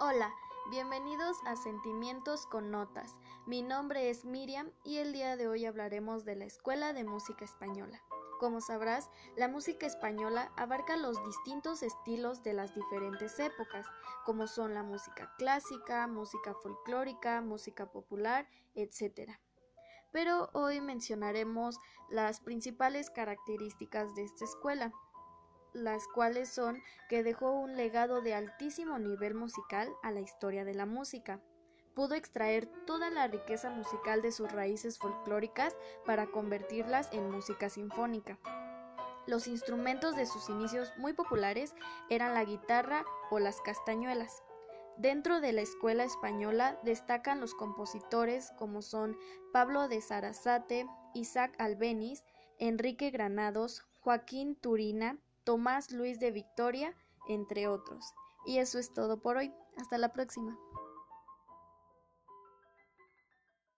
Hola, bienvenidos a Sentimientos con Notas. Mi nombre es Miriam y el día de hoy hablaremos de la Escuela de Música Española. Como sabrás, la música española abarca los distintos estilos de las diferentes épocas, como son la música clásica, música folclórica, música popular, etc. Pero hoy mencionaremos las principales características de esta escuela las cuales son que dejó un legado de altísimo nivel musical a la historia de la música. Pudo extraer toda la riqueza musical de sus raíces folclóricas para convertirlas en música sinfónica. Los instrumentos de sus inicios muy populares eran la guitarra o las castañuelas. Dentro de la escuela española destacan los compositores como son Pablo de Sarasate, Isaac Albeniz, Enrique Granados, Joaquín Turina, Tomás Luis de Victoria, entre otros. Y eso es todo por hoy. Hasta la próxima.